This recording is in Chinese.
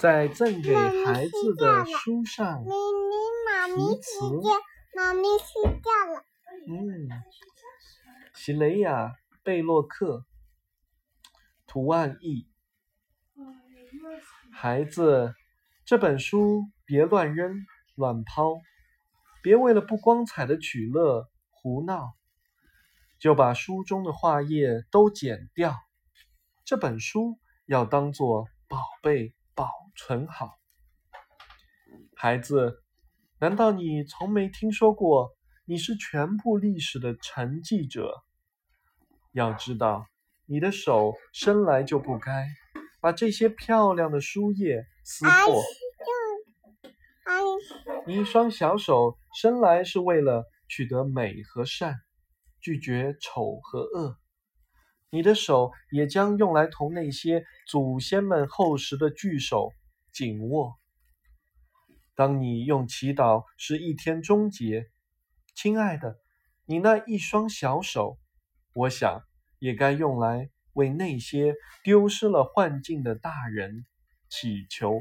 在赠给孩子的书上咪咪妈咪题词睡觉，妈咪睡觉了。嗯，席雷亚·贝洛克，图案译。孩子，这本书别乱扔、乱抛，别为了不光彩的取乐胡闹，就把书中的画页都剪掉。这本书要当做宝贝保存好。孩子，难道你从没听说过你是全部历史的沉寂者？要知道，你的手生来就不该把这些漂亮的书页撕破。你一双小手生来是为了取得美和善，拒绝丑和恶。你的手也将用来同那些祖先们厚实的巨手紧握。当你用祈祷使一天终结，亲爱的，你那一双小手，我想也该用来为那些丢失了幻境的大人祈求。